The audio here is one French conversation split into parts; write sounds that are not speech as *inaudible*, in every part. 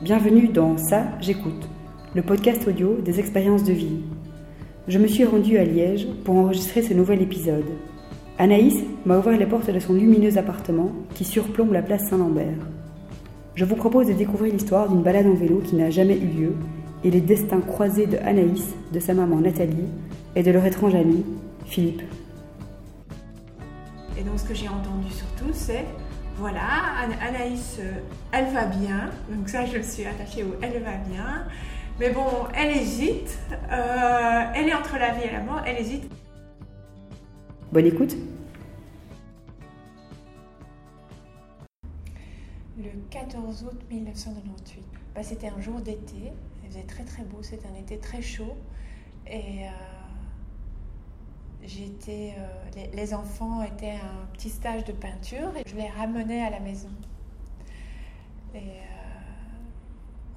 Bienvenue dans Ça, j'écoute, le podcast audio des expériences de vie. Je me suis rendue à Liège pour enregistrer ce nouvel épisode. Anaïs m'a ouvert les portes de son lumineux appartement qui surplombe la place Saint-Lambert. Je vous propose de découvrir l'histoire d'une balade en vélo qui n'a jamais eu lieu et les destins croisés de Anaïs, de sa maman Nathalie et de leur étrange ami, Philippe. Et donc ce que j'ai entendu surtout, c'est voilà, Anaïs, euh, elle va bien. Donc ça, je me suis attachée au elle va bien. Mais bon, elle hésite. Euh, elle est entre la vie et la mort. Elle hésite. Bonne écoute. Le 14 août 1998. Bah, c'était un jour d'été. Il faisait très très beau. C'était un été très chaud. Et euh, j'étais, euh, les, enfants étaient à un petit stage de peinture et je les ramenais à la maison. Et euh,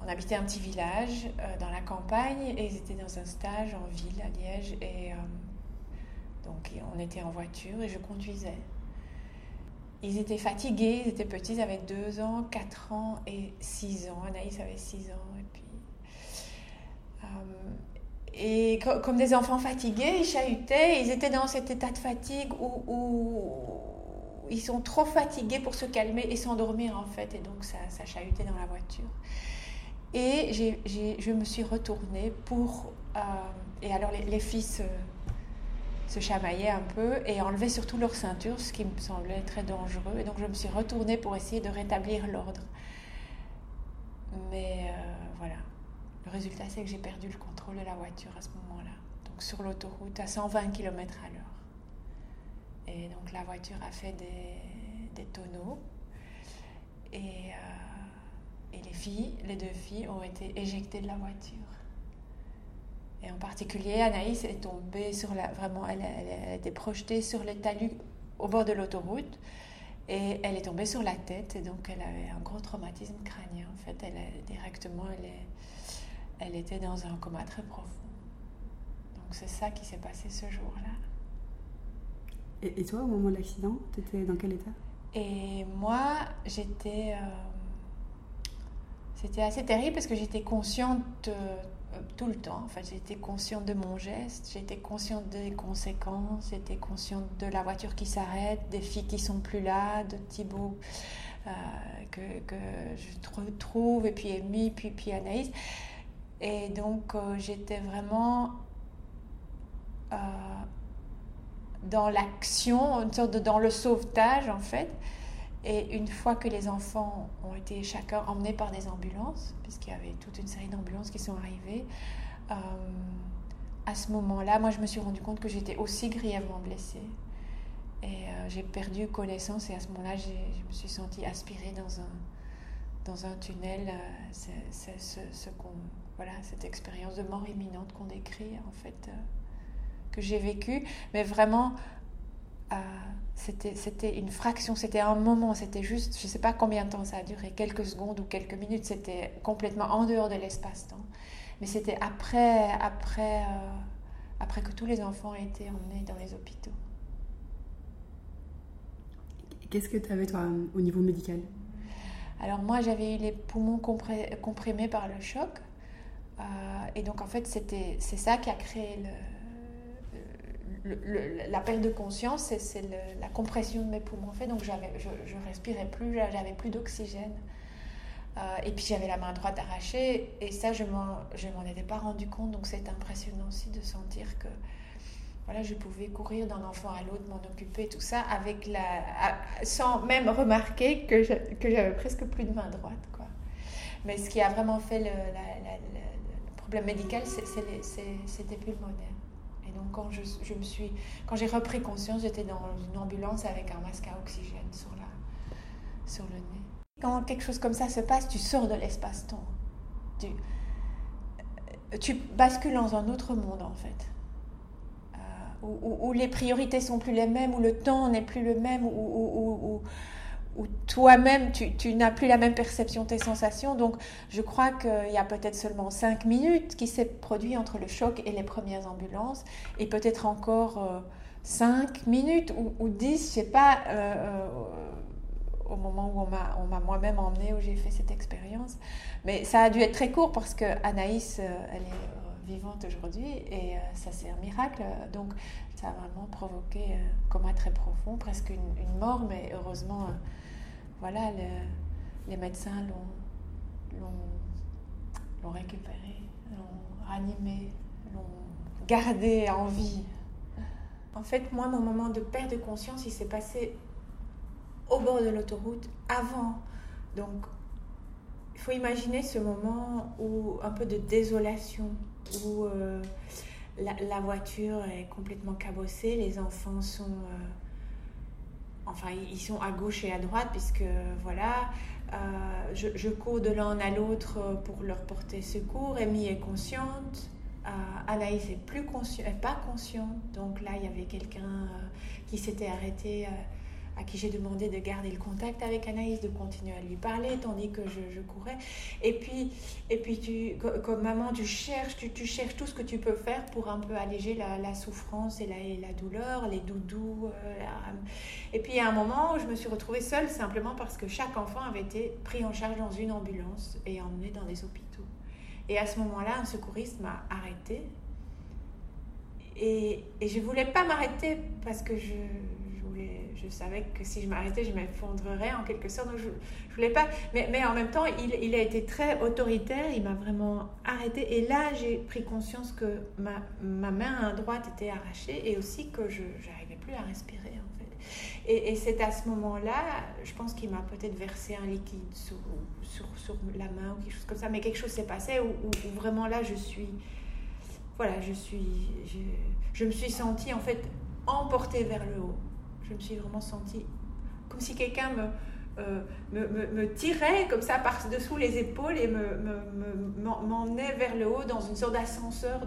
on habitait un petit village euh, dans la campagne et ils étaient dans un stage en ville à Liège et donc on était en voiture et je conduisais. Ils étaient fatigués, ils étaient petits, ils avaient 2 ans, 4 ans et 6 ans. Anaïs avait 6 ans et puis et comme des enfants fatigués, ils chahutaient, ils étaient dans cet état de fatigue où, ils sont trop fatigués pour se calmer et s'endormir en fait. Et donc ça, ça chahutait dans la voiture. Et je me suis retournée pour... Euh, et alors les, fils se, chamaillaient un peu et enlevaient surtout leur ceinture, ce qui me semblait très dangereux. Et donc je me suis retournée pour essayer de rétablir l'ordre. Mais euh, voilà. Le résultat, c'est que j'ai perdu le contrôle de la voiture à ce moment-là. Donc sur l'autoroute à 120 km à l'heure. Et donc la voiture a fait des, tonneaux. Et, euh, et, les filles, les deux filles, ont été éjectées de la voiture. Et en particulier, Anaïs est tombée sur la. Vraiment, elle, a été projetée sur les talus au bord de l'autoroute. Et elle est tombée sur la tête. Et donc, elle avait un gros traumatisme crânien. En fait, elle est, directement, elle est elle était dans un coma très profond. Donc c'est ça qui s'est passé ce jour-là. Et, toi, au moment de l'accident, tu étais dans quel état? Et moi, j'étais... Euh, c'était assez terrible parce que j'étais consciente euh, tout le temps. En fait, j'étais consciente de mon geste, j'étais consciente des conséquences, j'étais consciente de la voiture qui s'arrête, des filles qui sont plus là, de Thibaut euh, que, que, je trouve, et puis Amy, puis, puis Anaïs. Et donc, euh, j'étais vraiment euh, dans l'action, une sorte de dans le sauvetage, en fait. Et une fois que les enfants ont été chacun emmenés par des ambulances, puisqu'il y avait toute une série d'ambulances qui sont arrivées, euh, à ce moment-là, moi, je me suis rendu compte que j'étais aussi grièvement blessée. Et j'ai perdu connaissance et à ce moment-là, je me suis sentie aspirée dans un, dans un tunnel. c'est ce qu'on voilà, cette expérience de mort imminente qu'on décrit, en fait, euh, que j'ai vécue. Mais vraiment, euh, c'était une fraction, c'était un moment, c'était juste, je ne sais pas combien de temps ça a duré, quelques secondes ou quelques minutes, c'était complètement en dehors de l'espace-temps. Mais c'était après, après, euh, après que tous les enfants aient été emmenés dans les hôpitaux. Qu'est-ce que tu avais, toi, au niveau médical? Alors moi, j'avais eu les poumons comprimés par le choc. Euh, et donc, en fait, c'est ça qui a créé le, la perte de conscience, c'est la compression de mes poumons. En fait, donc, je, je respirais plus, j'avais plus d'oxygène. Euh, et puis j'avais la main droite arrachée et ça je m'en étais pas rendu compte donc c'est impressionnant aussi de sentir que voilà je pouvais courir d'un enfant à l'autre m'en occuper tout ça avec la sans même remarquer que j'avais presque plus de main droite quoi mais ce qui a vraiment fait le, la, problème médical, c'était pulmonaire. Et donc, quand je, suis, j'ai repris conscience, j'étais dans une ambulance avec un masque à oxygène sur, le nez. Quand quelque chose comme ça se passe, tu sors de l'espace-temps. Tu, tu bascules dans un autre monde, en fait. Euh, où, les priorités sont plus les mêmes, où le temps n'est plus le même, où toi-même, tu, n'as plus la même perception de tes sensations. Donc, je crois qu'il y a peut-être seulement 5 minutes qui s'est produit entre le choc et les premières ambulances, et peut-être encore 5 euh, minutes ou, ou 10, je sais pas, euh, euh, au moment où on m'a, on m'a moi-même emmené, où j'ai fait cette expérience. Mais ça a dû être très court parce que Anaïs, elle est vivante aujourd'hui et ça c'est un miracle. Donc ça a vraiment provoqué un coma très profond, presque une, mort, mais heureusement, voilà, les médecins l'ont récupéré, l'ont ranimé, l'ont gardé en vie. En fait, moi, mon moment de perte de conscience, il s'est passé au bord de l'autoroute avant. Donc, il faut imaginer ce moment où un peu de désolation, où euh, la, voiture est complètement cabossée, les enfants sont, euh, enfin, ils sont à gauche et à droite puisque voilà, euh, je, cours de l'un à l'autre pour leur porter secours. Amy est consciente. Euh, Anaïs est plus conscient, pas conscient. Donc là, il y avait quelqu'un qui s'était arrêté, à qui j'ai demandé de garder le contact avec Anaïs, de continuer à lui parler, tandis que je, courais. Et puis, et puis tu, comme maman, tu cherches, tu, cherches tout ce que tu peux faire pour un peu alléger la, souffrance et la, la, douleur, les doudous. Et puis, à un moment, je me suis retrouvée seule simplement parce que chaque enfant avait été pris en charge dans une ambulance et emmené dans des hôpitaux. Et à ce moment-là, un secouriste m'a arrêté. Et, et je voulais pas m'arrêter parce que je, je, savais que si je m'arrêtais, je m'effondrerais en quelque sorte. Donc je voulais pas. Mais, mais, en même temps, il, il, a été très autoritaire. Il m'a vraiment arrêté. Et là, j'ai pris conscience que ma, ma main droite était arrachée et aussi que je n'arrivais plus à respirer. Fait. Et, c'est à ce moment-là, je pense qu'il m'a peut-être versé un liquide sur, sur, sur, la main ou quelque chose comme ça, mais quelque chose s'est passé où, vraiment là, je suis. Voilà, je suis. Je, je, me suis sentie en fait emportée vers le haut. Je me suis vraiment sentie comme si quelqu'un me. Euh, tirait comme ça par-dessous les épaules et m'emmenait vers le haut dans une sorte d'ascenseur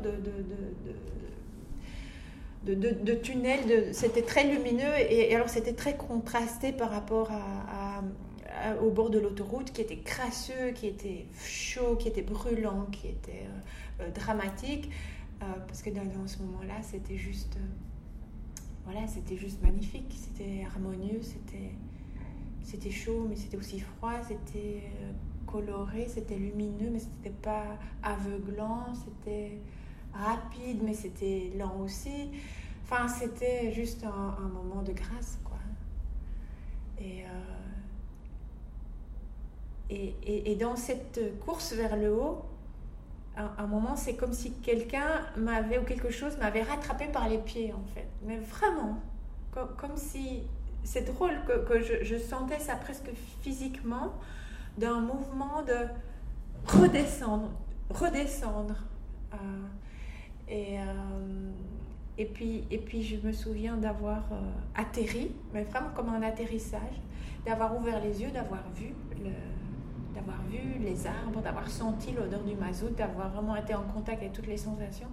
de, tunnels. c'était très lumineux et, alors c'était très contrasté par rapport au bord de l'autoroute qui était crasseux, qui était chaud, qui était brûlant, qui était euh, euh, dramatique. Parce que dans, ce moment-là, c'était juste, voilà, c'était juste magnifique, c'était harmonieux, c'était, c'était chaud, mais c'était aussi froid, c'était coloré, c'était lumineux, mais c'était pas aveuglant, c'était rapide, mais c'était lent aussi. Enfin, c'était juste un, moment de grâce, quoi. Euh, et, et, et, dans cette course vers le haut, un, moment, c'est comme si quelqu'un m'avait, ou quelque chose m'avait rattrapé par les pieds, en fait. Mais vraiment, comme, si... C'est drôle que, je, sentais ça presque physiquement, d'un mouvement de redescendre, redescendre. Euh, et, euh, et, puis, et puis je me souviens d'avoir euh, atterri, mais vraiment comme un atterrissage, d'avoir ouvert les yeux, d'avoir vu le, d'avoir vu les arbres, d'avoir senti l'odeur du mazout, d'avoir vraiment été en contact avec toutes les sensations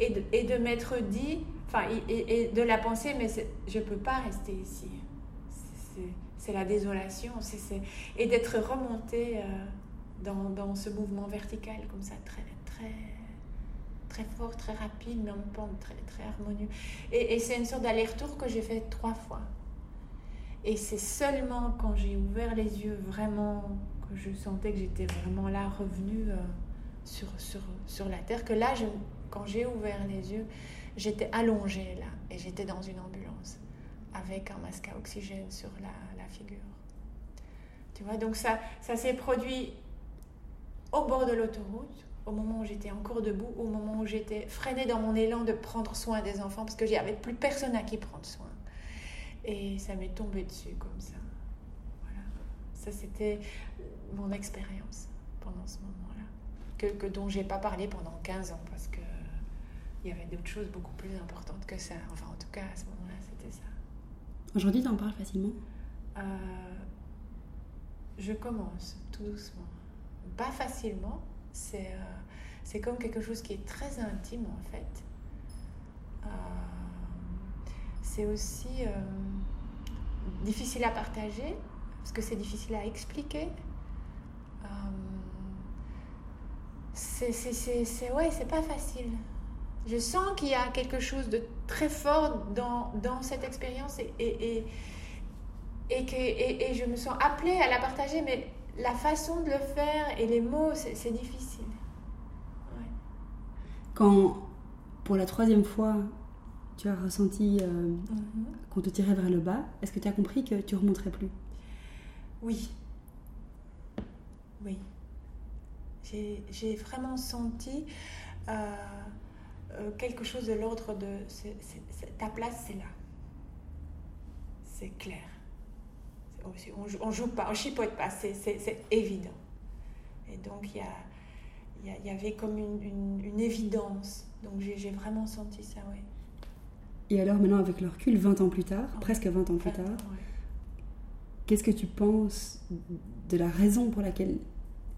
et de, et m'être dit, enfin, et, de la penser, mais je ne peux pas rester ici. C'est la désolation, et d'être remonté euh, dans, dans, ce mouvement vertical comme ça, très, très, très fort, très rapide, mais en même temps très, très harmonieux. Et, et c'est une sorte d'aller-retour que j'ai fait trois fois. Et c'est seulement quand j'ai ouvert les yeux vraiment, je sentais que j'étais vraiment là, revenue euh, sur, sur, sur la terre, que là, quand j'ai ouvert les yeux, j'étais allongée là, et j'étais dans une ambulance, avec un masque à oxygène sur la, la figure. Tu vois, donc ça, ça s'est produit au bord de l'autoroute, au moment où j'étais encore debout, au moment où j'étais freinée dans mon élan de prendre soin des enfants, parce que n'y avait plus personne à qui prendre soin. Et ça m'est tombé dessus comme ça. Ça, c'était mon expérience pendant ce moment-là, que, que dont j'ai pas parlé pendant 15 ans, parce que il y avait d'autres choses beaucoup plus importantes que ça. Enfin, en tout cas, à ce moment-là, c'était ça. Aujourd'hui, tu en parles facilement? Euh, Je commence tout doucement. Pas facilement, c'est euh, comme quelque chose qui est très intime en fait. Euh, c'est aussi euh, difficile à partager parce que c'est difficile à expliquer. c'est ouais, c'est pas facile. Je sens qu'il y a quelque chose de très fort dans, dans cette expérience et, et, et, que, et, je me sens appelée à la partager, mais la façon de le faire et les mots, c'est difficile. Quand, pour la troisième fois, tu as ressenti euh, mhm. qu'on te tirait vers le bas, est-ce que tu as compris que tu remonterais plus? Oui. Oui. J'ai vraiment senti euh, euh, quelque chose de l'ordre de ta place, c'est là. C'est clair. On, on, joue pas, on chipote pas, c'est évident. Et donc il y, y, y, avait comme une, une, évidence. Donc j'ai vraiment senti ça, oui. Et alors maintenant avec le recul, 20 ans plus tard, presque 20 ans plus tard, qu'est-ce que tu penses de la raison pour laquelle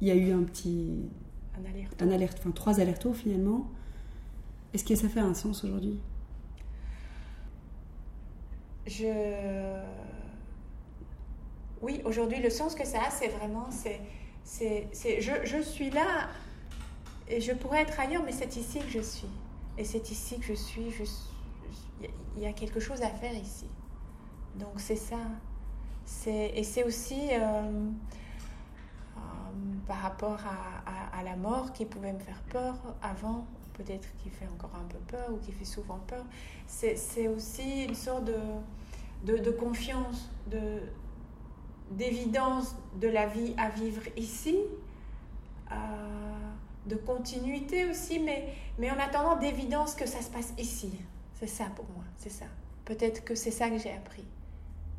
il y a eu un petit... Un alerte. Un alerte, enfin trois allers-retours finalement. Est-ce que ça fait un sens aujourd'hui? Je... Oui, aujourd'hui, le sens que ça a, c'est vraiment, c'est, c'est, je, je suis là et je pourrais être ailleurs, mais c'est ici que je suis. Et c'est ici que je suis. il y a quelque chose à faire ici. Donc c'est ça. Et c'est aussi euh, euh, par rapport à, à, la mort qui pouvait me faire peur avant, peut-être qui fait encore un peu peur ou qui fait souvent peur. C'est, aussi une sorte de, de, de confiance, de, d'évidence de la vie à vivre ici, euh, de continuité aussi, mais, mais en attendant d'évidence que ça se passe ici. C'est ça pour moi, c'est ça. Peut-être que c'est ça que j'ai appris.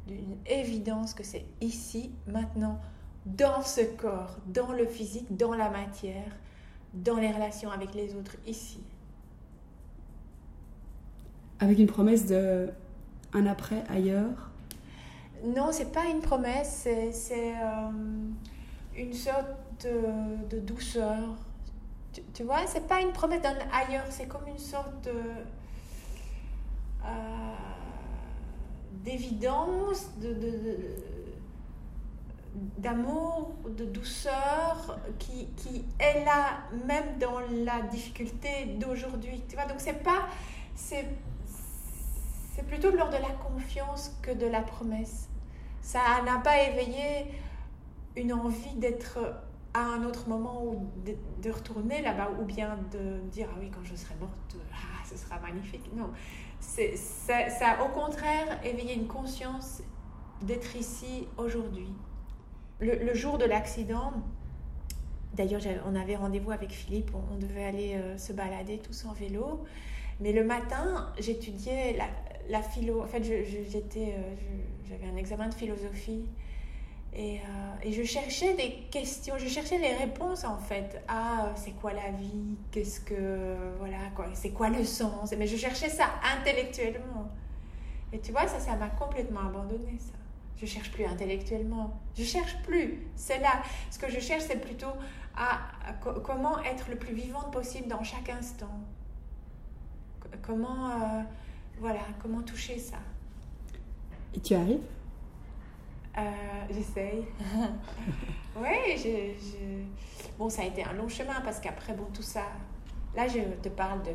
D'une évidence que c'est ici, maintenant, dans ce corps, dans le physique, dans la matière, dans les relations avec les autres, ici. Avec une promesse de un après ailleurs? Non, c'est pas une promesse, c'est euh, une sorte de, douceur. Tu, vois, c'est pas une promesse d'un ailleurs, c'est comme une sorte de. Euh, d'évidence, de, d'amour, de, douceur qui, qui, est là même dans la difficulté d'aujourd'hui. Tu vois, donc c'est pas. C'est, c'est plutôt lors de la confiance que de la promesse ça n'a pas éveillé une envie d'être à un autre moment ou de, retourner là-bas ou bien de dire ah oui quand je serai morte ah ce sera magnifique. Non c'est ça, a au contraire éveillé une conscience d'être ici aujourd'hui. Le, jour de l'accident d'ailleurs on avait rendez-vous avec Philippe on, devait aller euh, se balader tous en vélo. Mais le matin j'étudiais la, la philo, en fait, j'étais, euh, j'avais un examen de philosophie et, euh, et, je cherchais des questions, je cherchais les réponses en fait à euh, c'est quoi la vie, qu'est-ce que, voilà, quoi, c'est quoi le sens? Mais je cherchais ça intellectuellement. Et tu vois, ça, ça m'a complètement abandonné, ça. Je cherche plus intellectuellement. Je cherche plus. C'est là. Ce que je cherche, c'est plutôt à, comment être le plus vivante possible dans chaque instant. Comment voilà, comment toucher ça. Et tu arrives? Euh, J'essaye. *laughs* oui, je, bon, ça a été un long chemin parce qu'après, bon, tout ça. Là, je te parle de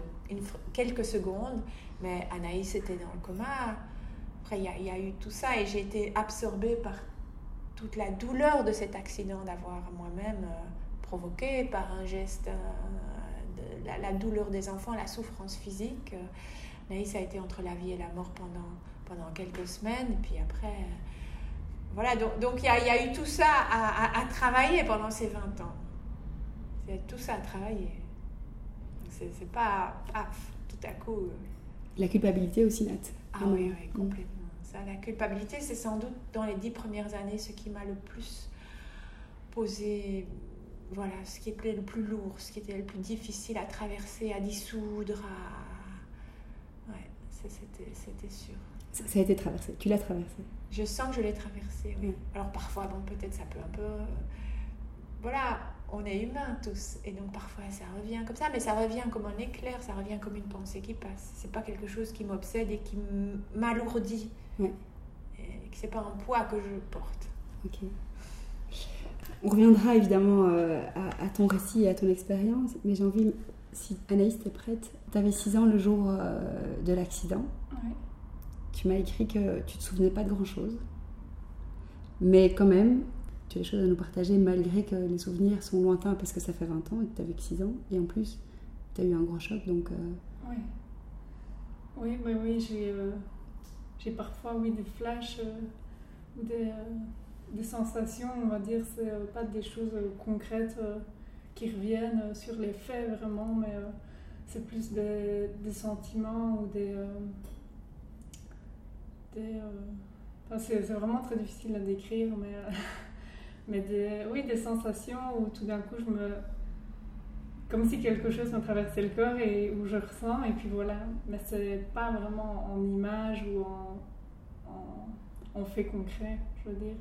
quelques secondes, mais Anaïs était dans le coma. Après, il y, a eu tout ça et j'ai été absorbée par toute la douleur de cet accident d'avoir moi-même euh, provoqué par un geste, euh, de, la, douleur des enfants, la souffrance physique. Naïs a été entre la vie et la mort pendant, pendant quelques semaines. Puis après, voilà, donc il y, a, y, a, eu tout ça à, à, travailler pendant ces 20 ans. C'est tout ça à travailler. C'est pas, paf, tout à coup. Euh. La culpabilité aussi, Nat. Ah oui, oui, complètement. Ça, la culpabilité, c'est sans doute dans les dix premières années ce qui m'a le plus posé voilà, ce qui était le plus lourd, ce qui était le plus difficile à traverser, à dissoudre, à, c'était sûr. Ça, a été traversé, tu l'as traversé Je sens que je l'ai traversé, oui. Alors parfois, bon, peut-être ça peut un peu... Euh, voilà, on est humains tous, et donc parfois ça revient comme ça, mais ça revient comme un éclair, ça revient comme une pensée qui passe. C'est pas quelque chose qui m'obsède et qui m'alourdit. Oui. C'est pas un poids que je porte. Ok. On reviendra évidemment euh, à, à, ton récit et à ton expérience, mais j'ai envie si Anaïs, t'es prête Tu avais 6 ans le jour euh, de l'accident. Tu m'as écrit que tu te souvenais pas de grand-chose. Mais quand même, tu as des choses à nous partager malgré que les souvenirs sont lointains parce que ça fait 20 ans et que tu avais que 6 ans. Et en plus, tu as eu un gros choc, donc... Oui. Oui, oui, oui, j'ai, j'ai parfois oui, des flashs ou des, des sensations, on va dire, c'est pas des choses concrètes qui reviennent sur les faits vraiment, mais c'est plus des, sentiments ou des. Des c'est vraiment très difficile à décrire, mais, *laughs* mais des, oui, des sensations où tout d'un coup je me. comme si quelque chose me traversait le corps et où je ressens, et puis voilà. Mais c'est pas vraiment en image ou en, en, fait concret, je veux dire.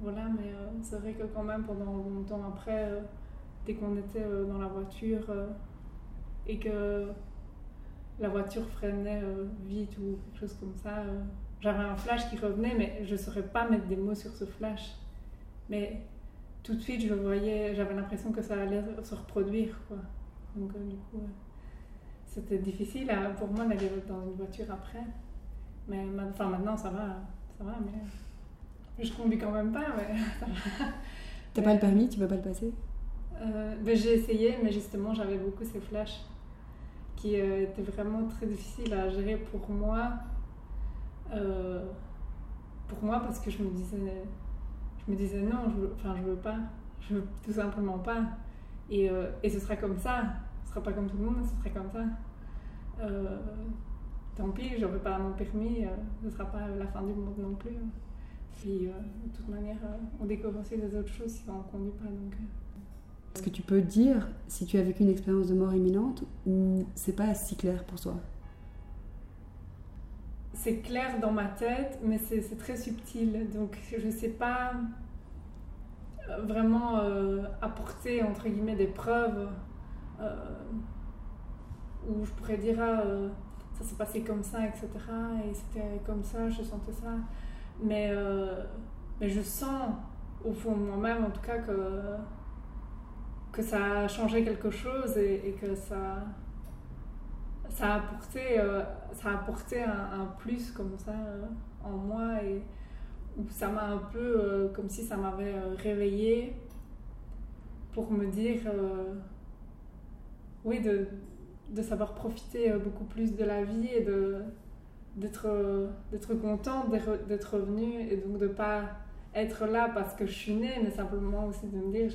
voilà, mais c'est vrai que quand même pendant longtemps après, dès qu'on était dans la voiture et que la voiture freinait vite ou quelque chose comme ça, j'avais un flash qui revenait, mais je ne saurais pas mettre des mots sur ce flash. Mais tout de suite, je voyais, j'avais l'impression que ça allait se reproduire. Quoi. Donc, euh, du coup, c'était difficile pour moi d'aller dans une voiture après. Mais enfin, maintenant, ça va, ça va, mais je conduis quand même pas, mais *laughs* ça va. T'as pas le permis, tu peux pas le passer? euh, ben, J'ai essayé, mais justement, j'avais beaucoup ces flashs qui étaient vraiment très difficiles à gérer pour moi euh, pour moi parce que je me disais, je me disais non, je veux, enfin je veux pas, je veux tout simplement pas. Et, euh, et ce sera comme ça, ce sera pas comme tout le monde, ce sera comme ça. Euh, tant pis, j'aurai pas mon permis, ce sera pas la fin du monde non plus. Puis de toute manière, on découvre aussi des autres choses si on conduit pas. Donc, Est-ce que tu peux dire si tu as vécu une expérience de mort imminente ou c'est pas si clair pour toi? C'est clair dans ma tête, mais c'est très subtil. Donc je ne sais pas euh, vraiment euh, apporter entre guillemets des preuves euh, où je pourrais dire ah, ça s'est passé comme ça, etc. Et c'était comme ça, je sentais ça. Mais je sens au fond de moi-même en tout cas que, que ça a changé quelque chose et que ça ça a apporté, euh, ça a apporté un, plus comme ça euh, en moi et ça m'a un peu euh, comme si ça m'avait réveillée pour me dire oui de, de, savoir profiter beaucoup plus de la vie et de d'être d'être contente d'être revenue et donc de pas être là parce que je suis née mais simplement aussi de me dire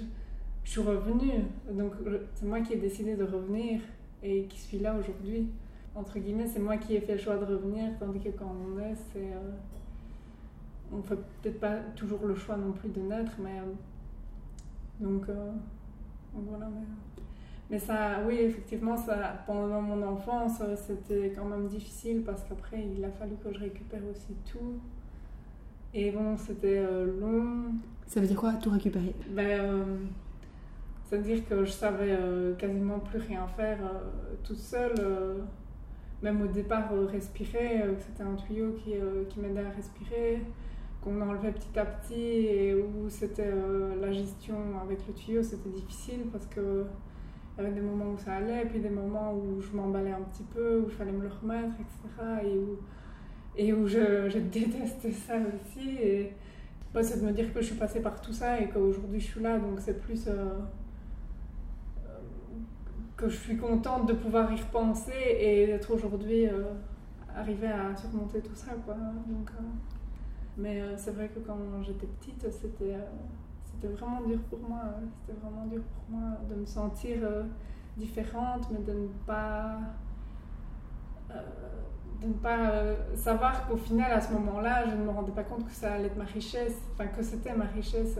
je, suis revenue donc c'est moi qui ai décidé de revenir et qui suis là aujourd'hui. Entre guillemets, c'est moi qui ai fait le choix de revenir, tandis que quand on est, c'est. Euh, on fait peut-être pas toujours le choix non plus de naître, mais. Euh, donc, euh, donc, voilà. Mais, mais, ça, oui, effectivement, ça, pendant mon enfance, c'était quand même difficile parce qu'après, il a fallu que je récupère aussi tout. Et bon, c'était long. Ça veut dire quoi, tout récupérer? Ben, c'est-à-dire que je savais euh, quasiment plus rien faire euh, toute seule. Euh, même au départ, respirer, c'était un tuyau qui, qui m'aidait à respirer, qu'on enlevait petit à petit et où c'était la gestion avec le tuyau, c'était difficile parce que y avait des moments où ça allait, puis des moments où je m'emballais un petit peu, où il fallait me le remettre, etc. Et où, et où je, je *laughs* détestais ça aussi. Et c'est de me dire que je suis passée par tout ça et qu'aujourd'hui je suis là, donc c'est plus que je suis contente de pouvoir y repenser et d'être aujourd'hui euh, arrivée à surmonter tout ça. Quoi. Donc, euh, mais euh, c'est vrai que quand j'étais petite, c'était c'était vraiment dur pour moi. C'était vraiment dur pour moi de me sentir différente, mais de ne pas de ne pas savoir qu'au final, à ce moment-là, je ne me rendais pas compte que ça allait être ma richesse, enfin que c'était ma richesse.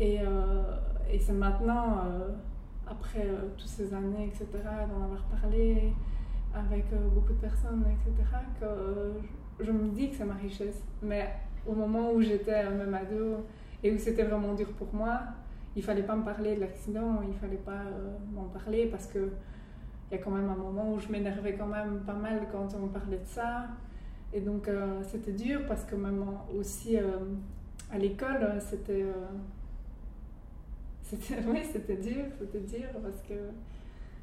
Et, et c'est maintenant, après euh, toutes ces années, etc., d'en avoir parlé avec euh, beaucoup de personnes, etc., que euh, je me dis que c'est ma richesse. Mais au moment où j'étais même ado et où c'était vraiment dur pour moi, il fallait pas me parler de l'accident, il fallait pas m'en parler parce que il y a quand même un moment où je m'énervais quand même pas mal quand on parlait de ça. Et donc c'était dur parce que même aussi à l'école, c'était c'était, *laughs* oui, c'était dur, c'était dur parce que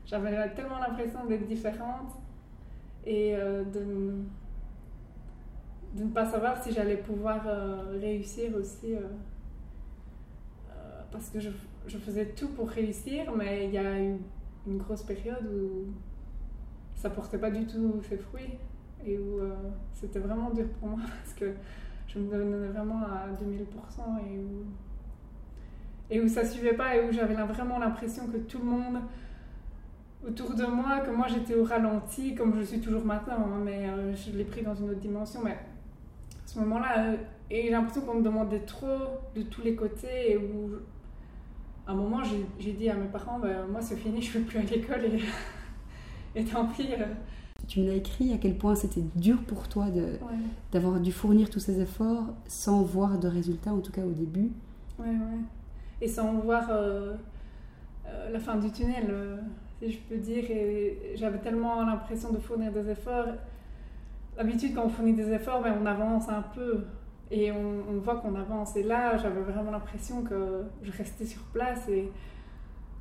j'avais tellement l'impression d'être différente et euh, de, de ne pas savoir si j'allais pouvoir euh, réussir aussi. Euh, parce que je, je, faisais tout pour réussir, mais il y a eu une grosse période où ça portait pas du tout ses fruits et où c'était vraiment dur pour moi *laughs* parce que je me donnais vraiment à 2000% et où, et où ça suivait pas et où j'avais vraiment l'impression que tout le monde autour de moi, que moi j'étais au ralenti, comme je suis toujours maintenant, hein, mais euh, je l'ai pris dans une autre dimension. Mais à ce moment-là, euh, et j'ai l'impression qu'on me demandait trop de tous les côtés, et où à un moment j'ai dit à mes parents, ben, moi c'est fini, je ne vais plus à l'école, et, *laughs* et tant pis. Euh. Tu me l'as écrit à quel point c'était dur pour toi d'avoir dû fournir tous ces efforts sans voir de résultats, en tout cas au début. Ouais, ouais. Et sans voir la fin du tunnel si je peux dire. Et j'avais tellement l'impression de fournir des efforts. D'habitude, quand on fournit des efforts, ben, on avance un peu et on, voit qu'on avance. Et là, j'avais vraiment l'impression que je restais sur place et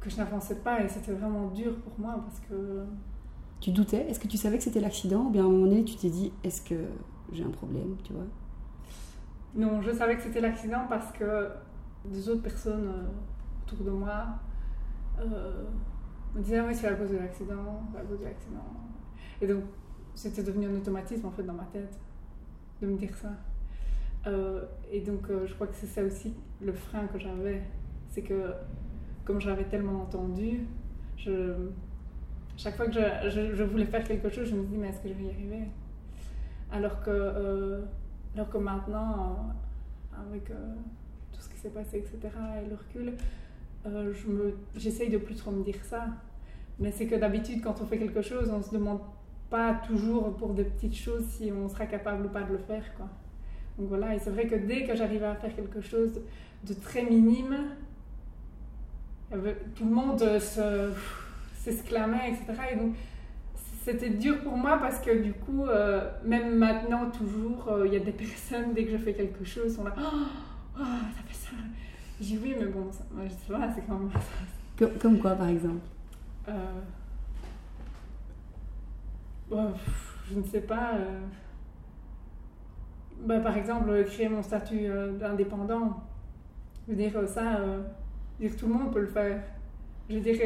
que je n'avançais pas. Et c'était vraiment dur pour moi parce que. Tu doutais? Est-ce que tu savais que c'était l'accident? Ou bien à un moment donné, tu t'es dit est-ce que j'ai un problème Tu vois? Non, je savais que c'était l'accident parce que des autres personnes euh, autour de moi. Euh, on disait, ah oui, c'est à cause de l'accident, c'est à cause de l'accident. Et donc, c'était devenu un automatisme en fait dans ma tête de me dire ça. Euh, et donc, je crois que c'est ça aussi le frein que j'avais. C'est que, comme j'avais tellement entendu, je, chaque fois que je, je, voulais faire quelque chose, je me dis, mais est-ce que je vais y arriver? Alors que, alors que maintenant, avec tout ce qui s'est passé, etc., et le recul, euh, j'essaye de plus trop me dire ça. Mais c'est que d'habitude, quand on fait quelque chose, on ne se demande pas toujours pour des petites choses si on sera capable ou pas de le faire. Quoi. Donc voilà, et c'est vrai que dès que j'arrivais à faire quelque chose de très minime, tout le monde s'exclamait, etc. Et donc c'était dur pour moi parce que du coup, euh, même maintenant, toujours, euh, il y a des *laughs* personnes, dès que je fais quelque chose, sont là, oh, oh ça fait ça j'ai oui, mais bon, moi, je sais pas, c'est quand même. Comme, comme quoi, par exemple? Euh... Je ne sais pas. Euh... Bah, par exemple, créer mon statut euh, d'indépendant. Je veux dire, ça, euh, dire tout le monde peut le faire. Je veux dire,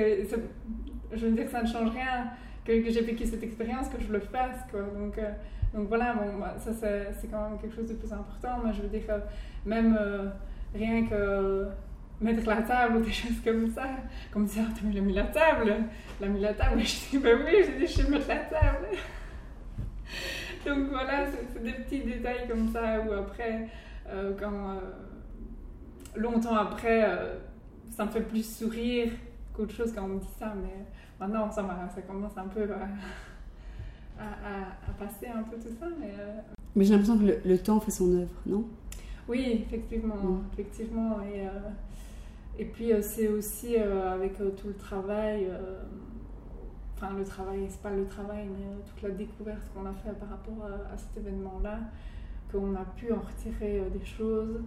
je veux dire que ça ne change rien que, que j'ai vécu cette expérience, que je le fasse. Quoi. Donc, euh, donc voilà, bon, bah, ça c'est quand même quelque chose de plus important. Moi, je veux dire, même rien que mettre la table ou des *laughs* choses comme ça. Comme ça, tu as mis la table. Elle a mis la table. *laughs* Je dis, ben oui, j'ai dit, je vais mettre la table. *laughs* Donc voilà, c'est des petits détails comme ça où après, euh, quand euh, longtemps après, euh, ça me fait plus sourire qu'autre chose quand on me dit ça. Mais maintenant, ça commence un peu à, à, passer un peu tout ça. Mais, mais j'ai l'impression que le, le temps fait son œuvre, non? Oui, effectivement, effectivement. Et, euh, et puis euh, c'est aussi euh, avec tout le travail, enfin le travail, c'est pas le travail, mais toute la découverte qu'on a fait par rapport à, cet événement-là, qu'on a pu en retirer des choses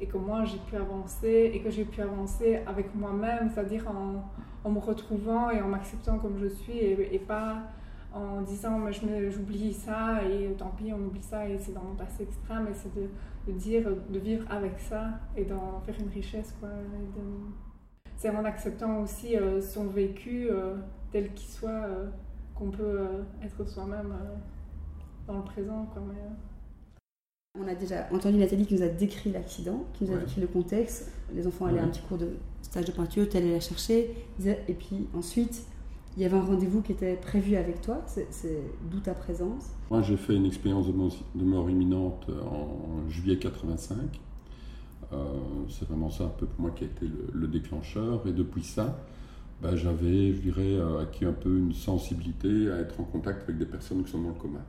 et que moi j'ai pu avancer et que j'ai pu avancer avec moi-même, c'est-à-dire en, en, me retrouvant et en m'acceptant comme je suis et, et pas en disant mais j'oublie ça et tant pis on oublie ça et c'est dans mon passé etc mais c'est de, de, dire de vivre avec ça et d'en faire une richesse quoi c'est en acceptant aussi euh, son vécu euh, tel qu'il soit euh, qu'on peut être soi-même dans le présent quoi on a déjà entendu Nathalie qui nous a décrit l'accident, qui nous a décrit le contexte. Les enfants allaient à un petit cours de stage de peinture, tu allais la chercher. Et puis ensuite, il y avait un rendez-vous qui était prévu avec toi, c'est d'où ta présence? Moi j'ai fait une expérience de mort, imminente euh, en juillet 85. Euh, c'est vraiment ça un peu pour moi qui a été le, déclencheur. Et depuis ça, bah, j'avais, je dirais, euh, acquis un peu une sensibilité à être en contact avec des personnes qui sont dans le coma.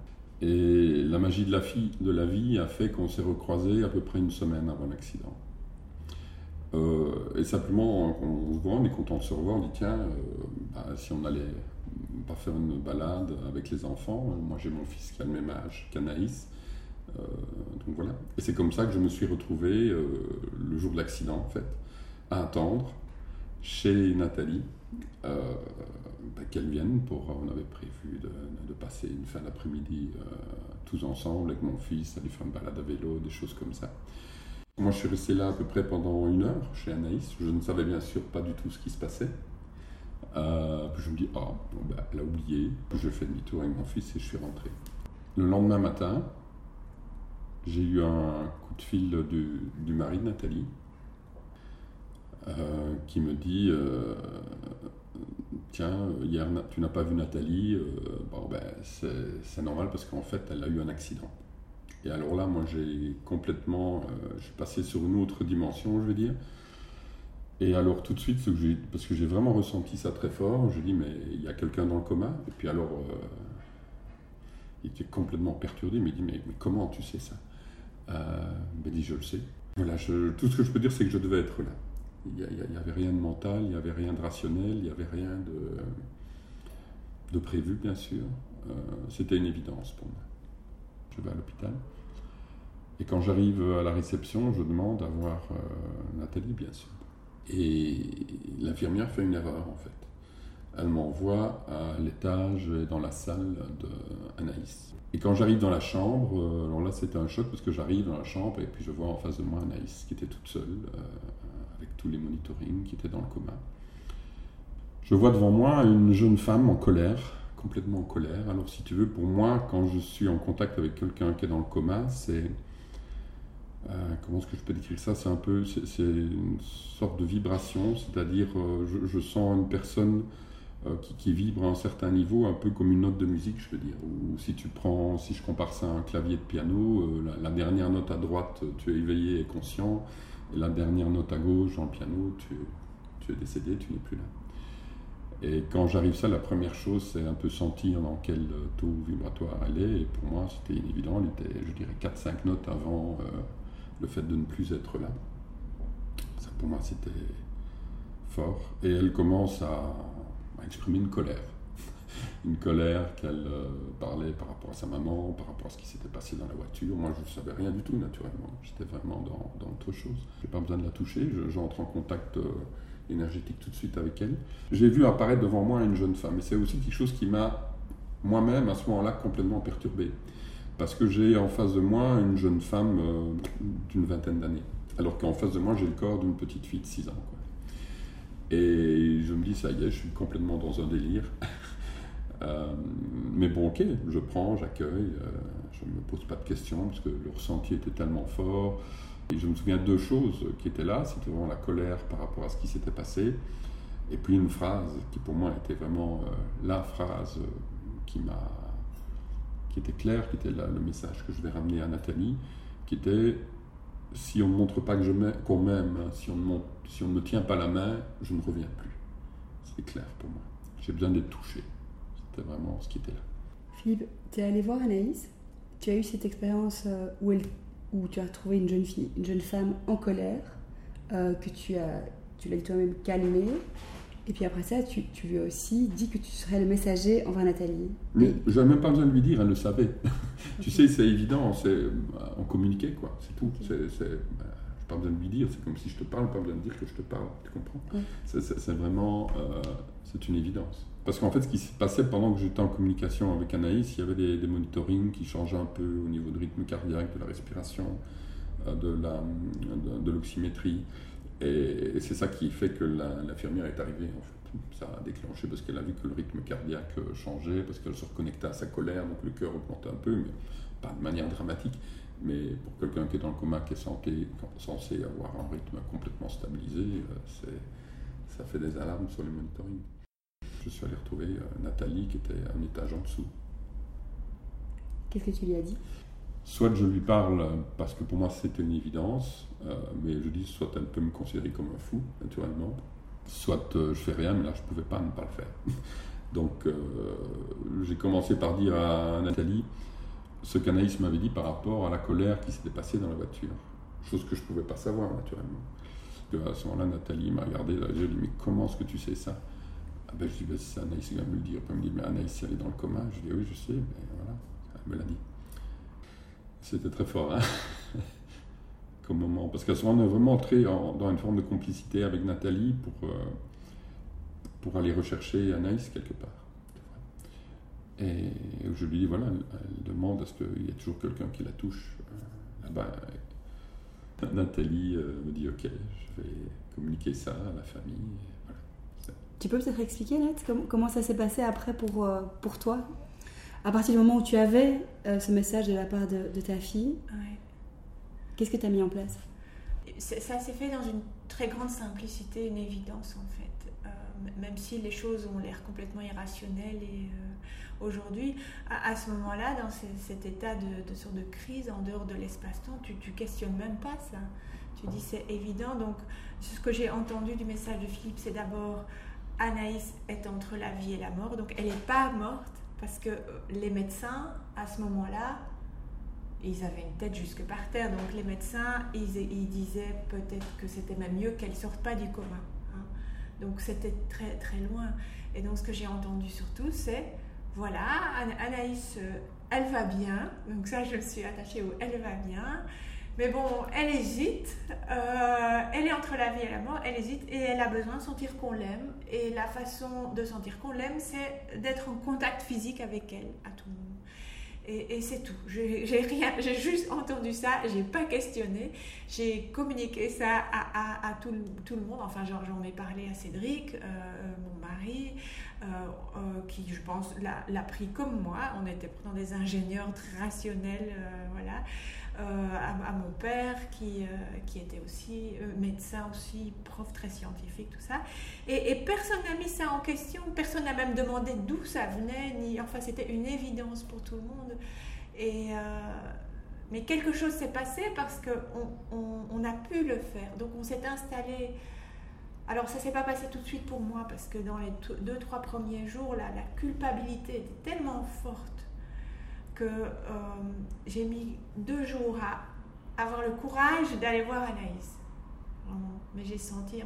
Et la magie de la, de la vie a fait qu'on s'est recroisés à peu près une semaine avant l'accident. Euh, et simplement, on, se voit, on est content de se revoir, on dit tiens, euh, bah, si on allait pas faire une balade avec les enfants, moi j'ai mon fils qui a le même âge qu'Anaïs, euh, donc voilà. Et c'est comme ça que je me suis retrouvé le jour de l'accident en fait, à attendre. chez Nathalie, euh, bah, qu'elle vienne pour. On avait prévu de, de passer une fin d'après-midi euh, tous ensemble avec mon fils, aller faire une balade à vélo, des choses comme ça. Moi, je suis resté là à peu près pendant une heure chez Anaïs. Je ne savais bien sûr pas du tout ce qui se passait. Euh, je me dis, bah, elle a oublié. Je fais demi-tour avec mon fils et je suis rentré. Le lendemain matin, j'ai eu un coup de fil du, mari de Nathalie euh, qui me dit euh, Tiens, hier tu n'as pas vu Nathalie, bon, ben, c'est normal parce qu'en fait elle a eu un accident. Et alors là, moi j'ai complètement. je suis passé sur une autre dimension, je veux dire. Et alors tout de suite, parce que j'ai vraiment ressenti ça très fort, je dis Mais il y a quelqu'un dans le coma Et puis alors. il était complètement perturbé, il me dit mais, mais comment tu sais ça? Il me dit je le sais. Voilà, tout ce que je peux dire, c'est que je devais être là. Il n'y avait rien de mental, il n'y avait rien de rationnel, il n'y avait rien de, de prévu, bien sûr. Euh, c'était une évidence pour moi. Je vais à l'hôpital. Et quand j'arrive à la réception, je demande à voir euh, Nathalie, bien sûr. Et l'infirmière fait une erreur, en fait. Elle m'envoie à l'étage dans la salle d'Anaïs. Et quand j'arrive dans la chambre, euh, alors là c'était un choc parce que j'arrive dans la chambre et puis je vois en face de moi Anaïs qui était toute seule, avec tous les monitorings qui étaient dans le coma. Je vois devant moi une jeune femme en colère, complètement en colère. Alors si tu veux, pour moi, quand je suis en contact avec quelqu'un qui est dans le coma, c'est... Euh, comment est-ce que je peux décrire ça? C'est un peu... C'est une sorte de vibration, c'est-à-dire euh, je, sens une personne euh, qui, vibre à un certain niveau, un peu comme une note de musique, je veux dire. Ou si tu prends, si je compare ça à un clavier de piano, la, dernière note à droite, tu es éveillé et conscient, et la dernière note à gauche le piano, tu es décédé, tu n'es plus là. Et quand j'arrive ça, la première chose, c'est un peu sentir dans quel taux vibratoire elle est. Et pour moi, c'était évident. Elle était, je dirais, 4-5 notes avant euh, le fait de ne plus être là. Ça, pour moi, c'était fort. Et elle commence à exprimer une colère *laughs* une colère qu'elle euh, parlait par rapport à sa maman, par rapport à ce qui s'était passé dans la voiture. Moi, je ne savais rien du tout, naturellement. J'étais vraiment dans, dans, autre chose. Je n'ai pas besoin de la toucher. J'entre en contact euh, énergétique tout de suite avec elle. J'ai vu apparaître devant moi une jeune femme. Et c'est aussi quelque chose qui m'a, moi-même, à ce moment-là, complètement perturbé. Parce que j'ai en face de moi une jeune femme euh, d'une vingtaine d'années. Alors qu'en face de moi, j'ai le corps d'une petite fille de 6 ans. Et je me dis, ça y est, je suis complètement dans un délire. *laughs* Euh, mais bon, ok, je prends, j'accueille, euh, je ne me pose pas de questions parce que le ressenti était tellement fort. Et je me souviens de deux choses qui étaient là, c'était vraiment la colère par rapport à ce qui s'était passé, et puis une phrase qui pour moi était vraiment euh, la phrase qui m'a qui était claire, qui était le message que je vais ramener à Nathalie, qui était si on ne montre pas que je qu'on m'aime, si on, ne si on ne me tient pas la main, je ne reviens plus. C'est clair pour moi. J'ai besoin d'être touché. C'était vraiment ce qui était là. Philippe, tu es allé voir Anaïs? Tu as eu cette expérience euh, où, elle, où tu as trouvé une jeune fille, une jeune femme en colère, euh, que tu as, tu l'as toi-même calmée. Et puis après ça, tu, tu, lui as aussi dit que tu serais le messager envers Nathalie. Mais je n'avais même pas besoin de lui dire, elle le savait. *laughs* tu sais, c'est évident, c'est, on communiquait, quoi, c'est tout. C'est, bah, pas besoin de lui dire, c'est comme si je te parle, pas besoin de dire que je te parle, tu comprends? C'est, vraiment, euh, c'est une évidence. Parce qu'en fait, ce qui se passait pendant que j'étais en communication avec Anaïs, il y avait des, des monitorings qui changeaient un peu au niveau de rythme cardiaque, de la respiration, euh, de, la, de, l'oxymétrie. Et, c'est ça qui fait que l'infirmière est arrivée. Ça a déclenché parce qu'elle a vu que le rythme cardiaque euh, changeait, parce qu'elle se reconnectait à sa colère, donc le cœur augmentait un peu, mais pas de manière dramatique. Mais pour quelqu'un qui est dans le coma, qui est censé, censé avoir un rythme complètement stabilisé, euh, ça fait des alarmes sur les monitorings je suis allé retrouver euh, Nathalie qui était un étage en dessous. Qu'est-ce que tu lui as dit? Soit je lui parle parce que pour moi c'était une évidence, euh, mais je dis soit elle peut me considérer comme un fou, naturellement, soit euh, je fais rien, mais là je ne pouvais pas ne pas le faire. *laughs* Donc j'ai commencé par dire à Nathalie ce qu'Anaïs m'avait dit par rapport à la colère qui s'était passée dans la voiture, chose que je ne pouvais pas savoir naturellement. à ce moment-là, Nathalie m'a regardé, je lui ai dit mais comment est-ce que tu sais ça? Ah ben, je dis, ben, c'est Anaïs qui va me le dire. elle me dit, mais Anaïs, elle est dans le coma. Je dis, oui, je sais, mais voilà, elle me l'a dit. C'était très fort, hein *laughs* comme moment. Parce qu'à ce moment, on est vraiment entré dans une forme de complicité avec Nathalie pour, euh, pour aller rechercher Anaïs quelque part. Et je lui dis, voilà, elle demande à ce qu'il y ait toujours quelqu'un qui la touche euh, là-bas. Nathalie euh, me dit, ok, je vais communiquer ça à la famille. Tu peux peut-être expliquer, Nat, comment, ça s'est passé après pour, euh, pour toi? À partir du moment où tu avais ce message de la part de, ta fille, qu'est-ce que tu as mis en place? Ça s'est fait dans une très grande simplicité, une évidence en fait même si les choses ont l'air complètement irrationnelles et euh, aujourd'hui, à, ce moment-là, dans cet état de, de, sorte de crise en dehors de l'espace-temps, tu, tu questionnes même pas ça. Tu dis c'est évident. Donc, ce que j'ai entendu du message de Philippe, c'est d'abord Anaïs est entre la vie et la mort, donc elle n'est pas morte parce que euh, les médecins, à ce moment-là, ils avaient une tête jusque par terre. Donc les médecins, ils, disaient peut-être que c'était même mieux qu'elle sorte pas du coma. Donc c'était très très loin. Et donc ce que j'ai entendu surtout, c'est voilà, Anaïs, euh, elle va bien. Donc ça, je me suis attachée au elle va bien. Mais bon, elle hésite. Euh, elle est entre la vie et la mort. Elle hésite et elle a besoin de sentir qu'on l'aime. Et la façon de sentir qu'on l'aime, c'est d'être en contact physique avec elle à tout moment. Et, c'est tout. J'ai rien, j'ai juste entendu ça, j'ai pas questionné, j'ai communiqué ça à, à, tout, tout, le monde. Enfin, j'en ai parlé à Cédric, euh, mon mari, euh, qui, je pense, l'a pris comme moi. On était pourtant des ingénieurs rationnels, voilà. Euh, à, mon père qui, euh, qui était aussi euh, médecin, aussi prof très scientifique, tout ça. Et, personne n'a mis ça en question, personne n'a même demandé d'où ça venait, ni, enfin c'était une évidence pour tout le monde. Et, mais quelque chose s'est passé parce qu'on on, a pu le faire. Donc on s'est installé. Alors ça s'est pas passé tout de suite pour moi parce que dans les deux, trois premiers jours, là, la culpabilité était tellement forte euh, j'ai mis deux jours à avoir le courage d'aller voir Anaïs. Mais j'ai senti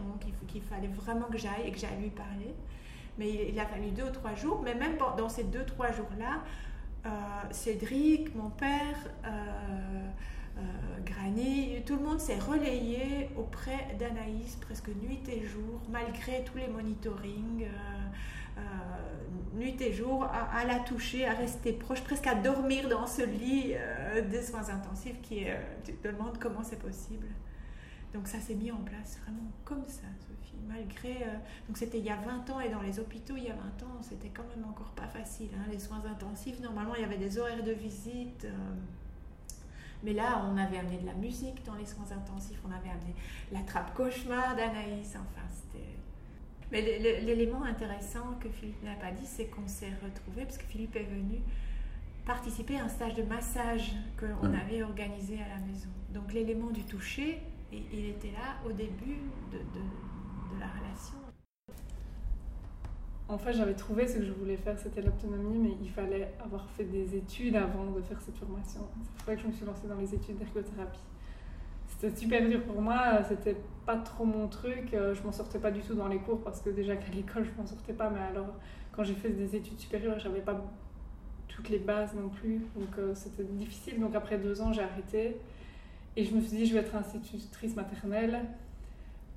qu'il fallait vraiment que j'aille et que j'aille lui parler. Mais il, a fallu deux ou trois jours. Mais même dans ces deux, trois jours-là, euh, Cédric, mon père, euh, Granny, tout le monde s'est relayé auprès d'Anaïs presque nuit et jour, malgré tous les monitorings. Euh, nuit et jour à, la toucher, à rester proche, presque à dormir dans ce lit euh, des soins intensifs qui euh, tu te demandes comment c'est possible. Donc ça s'est mis en place vraiment comme ça, Sophie. Malgré, donc c'était il y a 20 ans et dans les hôpitaux il y a 20 ans, c'était quand même encore pas facile. Hein. les soins intensifs, normalement il y avait des horaires de visite. mais là, on avait amené de la musique dans les soins intensifs, on avait amené la trappe cauchemar d'Anaïs. Enfin, mais l'élément intéressant que Philippe n'a pas dit, c'est qu'on s'est retrouvés, parce que Philippe est venu participer à un stage de massage qu'on avait organisé à la maison. Donc l'élément du toucher, il était là au début de, de, la relation. En fait, j'avais trouvé ce que je voulais faire, c'était l'autonomie, mais il fallait avoir fait des études avant de faire cette formation. C'est pour ça que je me suis lancée dans les études d'ergothérapie c'était super dur pour moi, c'était pas trop mon truc, euh, je m'en sortais pas du tout dans les cours parce que déjà qu'à l'école je m'en sortais pas, mais alors quand j'ai fait des études supérieures, j'avais pas toutes les bases non plus, donc euh, c'était difficile. Donc après deux ans, j'ai arrêté et je me suis dit je vais être institutrice maternelle.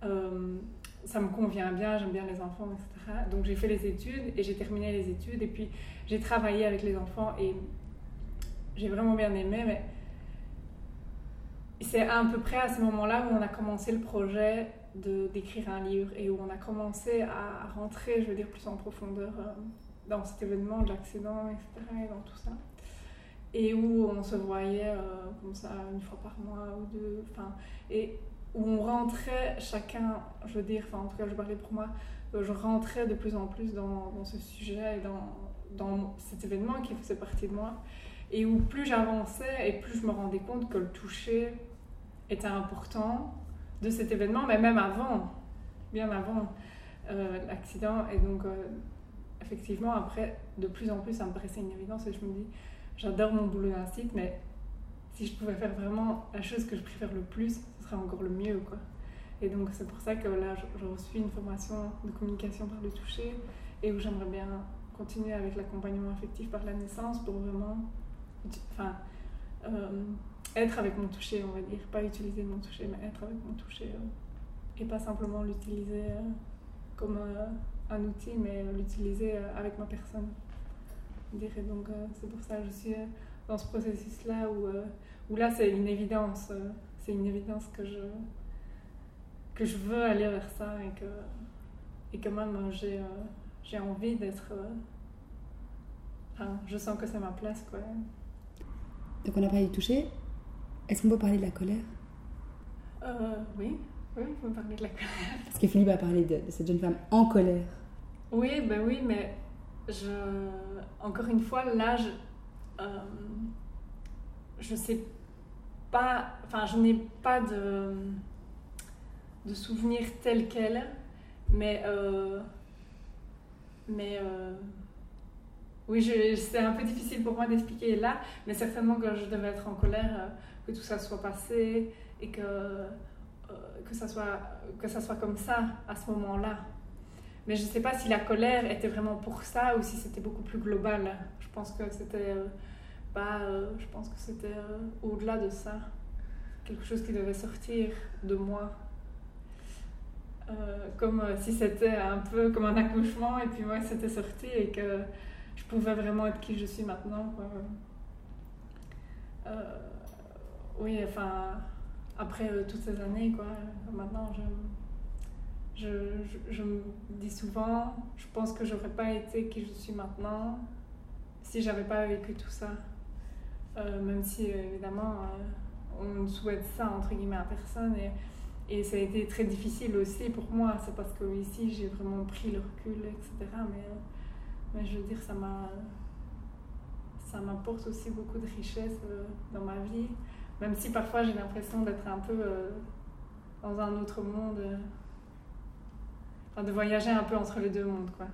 Euh, ça me convient bien, j'aime bien les enfants, etc. Donc j'ai fait les études et j'ai terminé les études et puis j'ai travaillé avec les enfants et j'ai vraiment bien aimé, mais c'est à peu près à ce moment-là où on a commencé le projet d'écrire un livre et où on a commencé à rentrer, je veux dire, plus en profondeur euh, dans cet événement de l'accident, etc. et dans tout ça. Et où on se voyait euh, comme ça une fois par mois ou deux, enfin, et où on rentrait chacun, je veux dire, enfin en tout cas je parlais pour moi, euh, je rentrais de plus en plus dans, dans ce sujet et dans, dans cet événement qui faisait partie de moi. Et où plus j'avançais et plus je me rendais compte que le toucher était important de cet événement, mais même avant, bien avant euh, l'accident. Et donc, euh, effectivement, après, de plus en plus, ça me paraissait une évidence et je me dis, j'adore mon boulot d'instit, mais si je pouvais faire vraiment la chose que je préfère le plus, ce serait encore le mieux, quoi. Et donc, c'est pour ça que là, je, reçu une formation de communication par le toucher et où j'aimerais bien continuer avec l'accompagnement affectif par la naissance pour vraiment, enfin, euh, être avec mon toucher, on va dire. Pas utiliser mon toucher, mais être avec mon toucher. Euh, et pas simplement l'utiliser euh, comme un outil, mais l'utiliser avec ma personne. Donc, c'est pour ça que je suis dans ce processus-là où, où là, c'est une évidence. c'est une évidence que je, que je veux aller vers ça et que, et que même j'ai, j'ai envie d'être. Je sens que c'est ma place, quoi. Donc on a parlé du toucher. Est-ce qu'on peut parler de la colère? Euh, Oui, oui, on peut parler de la colère. Parce que Philippe a parlé de, cette jeune femme en colère. Oui, ben oui, mais je, encore une fois, là, je, euh, je sais pas, enfin, je n'ai pas de, de souvenir tel quel, mais, euh, mais euh, oui, c'est un peu difficile pour moi d'expliquer là, mais certainement que je devais être en colère, que tout ça soit passé et que, euh, que, ça, soit, que ça soit comme ça à ce moment-là. Mais je ne sais pas si la colère était vraiment pour ça ou si c'était beaucoup plus global. Je pense que c'était euh, que c'était au-delà de ça, quelque chose qui devait sortir de moi. comme si c'était un peu comme un accouchement et puis moi c'était sorti et que je pouvais vraiment être qui je suis maintenant. Euh, oui, enfin, après euh, toutes ces années, quoi, maintenant, je, je, je, me dis souvent, je pense que j'aurais pas été qui je suis maintenant si j'avais pas vécu tout ça. Euh, même si, évidemment, on souhaite ça, entre guillemets, à personne. Et, et ça a été très difficile aussi pour moi. C'est parce que ici, j'ai vraiment pris le recul, etc. Mais mais je veux dire, ça ça m'apporte aussi beaucoup de richesse euh, dans ma vie, même si parfois j'ai l'impression d'être un peu euh, dans un autre monde, euh, enfin, de voyager un peu entre les deux mondes. Quoi.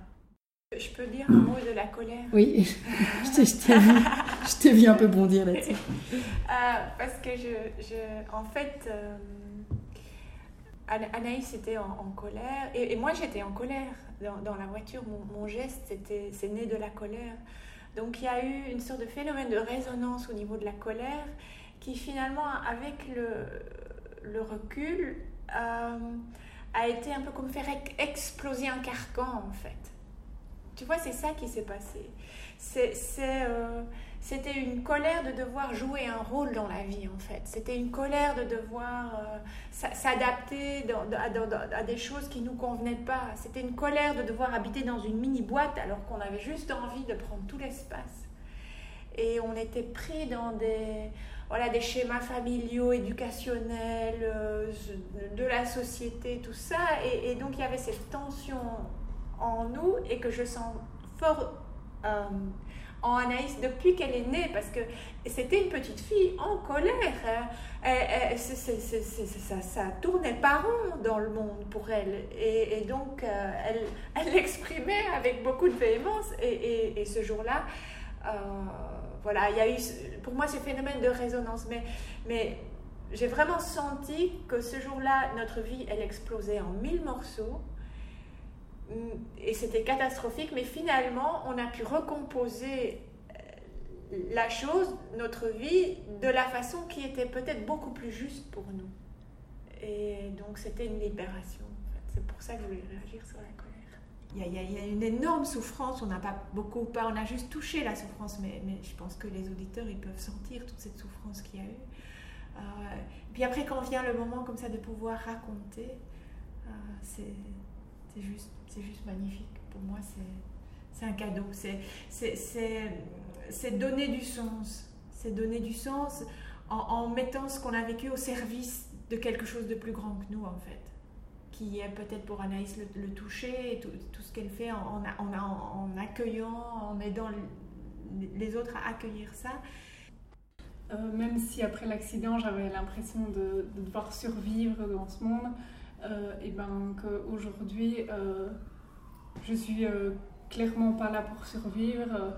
Je peux dire un mot de la colère? Oui, *laughs* je t'ai vu, un peu bondir là-dessus. *laughs* parce que je, je en fait, Anaïs était en, colère et, moi j'étais en colère dans, la voiture. Mon, geste, c'était, c'est né de la colère. Donc il y a eu une sorte de phénomène de résonance au niveau de la colère qui finalement, avec le, recul, euh, a été un peu comme faire exploser un carcan en fait. Tu vois, c'est ça qui s'est passé. Euh, c'était une colère de devoir jouer un rôle dans la vie, en fait. C'était une colère de devoir euh, s'adapter à, des choses qui ne nous convenaient pas. C'était une colère de devoir habiter dans une mini-boîte alors qu'on avait juste envie de prendre tout l'espace. Et on était pris dans des, voilà, des schémas familiaux, éducationnels, euh, de la société, tout ça. Et, donc il y avait cette tension en nous et que je sens fort... Euh, en Anaïs depuis qu'elle est née, parce que c'était une petite fille en colère. Hein. ça, tournait pas rond dans le monde pour elle. Et, donc, euh, elle, *laughs* elle l'exprimait avec beaucoup de véhémence. Et, et, ce jour-là, euh, voilà, il y a eu pour moi ce phénomène de résonance. Mais, mais j'ai vraiment senti que ce jour-là, notre vie, elle explosait en mille morceaux et c'était catastrophique, mais finalement, on a pu recomposer euh, la chose, notre vie, de la façon qui était peut-être beaucoup plus juste pour nous. Et donc, c'était une libération. C'est pour ça que je voulais réagir sur la. Il y, a, une énorme souffrance, on n'a pas beaucoup, pas, on a juste touché la souffrance, mais, je pense que les auditeurs, ils peuvent sentir toute cette souffrance qu'il y a eu. Euh, puis après, quand vient le moment comme ça de pouvoir raconter, euh, c'est juste, c'est juste magnifique. Pour moi, c'est un cadeau. C'est donner du sens. C'est donner du sens en, mettant ce qu'on a vécu au service de quelque chose de plus grand que nous, en fait. Qui est peut-être pour Anaïs le, toucher et tout, ce qu'elle fait en, accueillant, en aidant les autres à accueillir ça. Euh, même si après l'accident, j'avais l'impression de, de, devoir survivre dans ce monde, euh, et ben qu'aujourd'hui, euh, je suis euh, clairement pas là pour survivre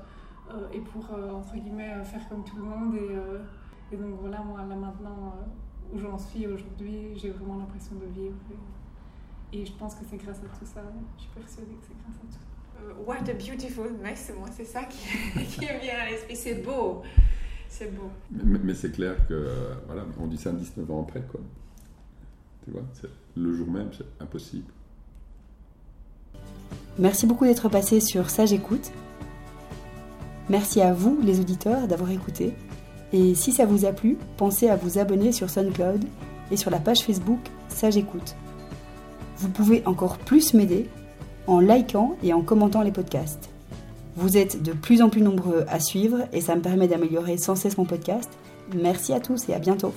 et pour, entre guillemets, faire comme tout le monde. Et, et donc voilà, moi, là maintenant, où j'en suis aujourd'hui, j'ai vraiment l'impression de vivre. Et, je pense que c'est grâce à tout ça. Je suis persuadée que c'est grâce à tout ça. What a beautiful mess, moi, c'est ça qui, *laughs* qui me vient à l'esprit. C'est beau. C'est beau. Mais, mais c'est clair que, voilà, on dit ça 19 ans après, quoi. Tu vois, le jour même, c'est impossible. Merci beaucoup d'être passé sur Sage Écoute. Merci à vous, les auditeurs, d'avoir écouté. Et si ça vous a plu, pensez à vous abonner sur SoundCloud et sur la page Facebook Sage Écoute. Vous pouvez encore plus m'aider en likant et en commentant les podcasts. Vous êtes de plus en plus nombreux à suivre et ça me permet d'améliorer sans cesse mon podcast. Merci à tous et à bientôt.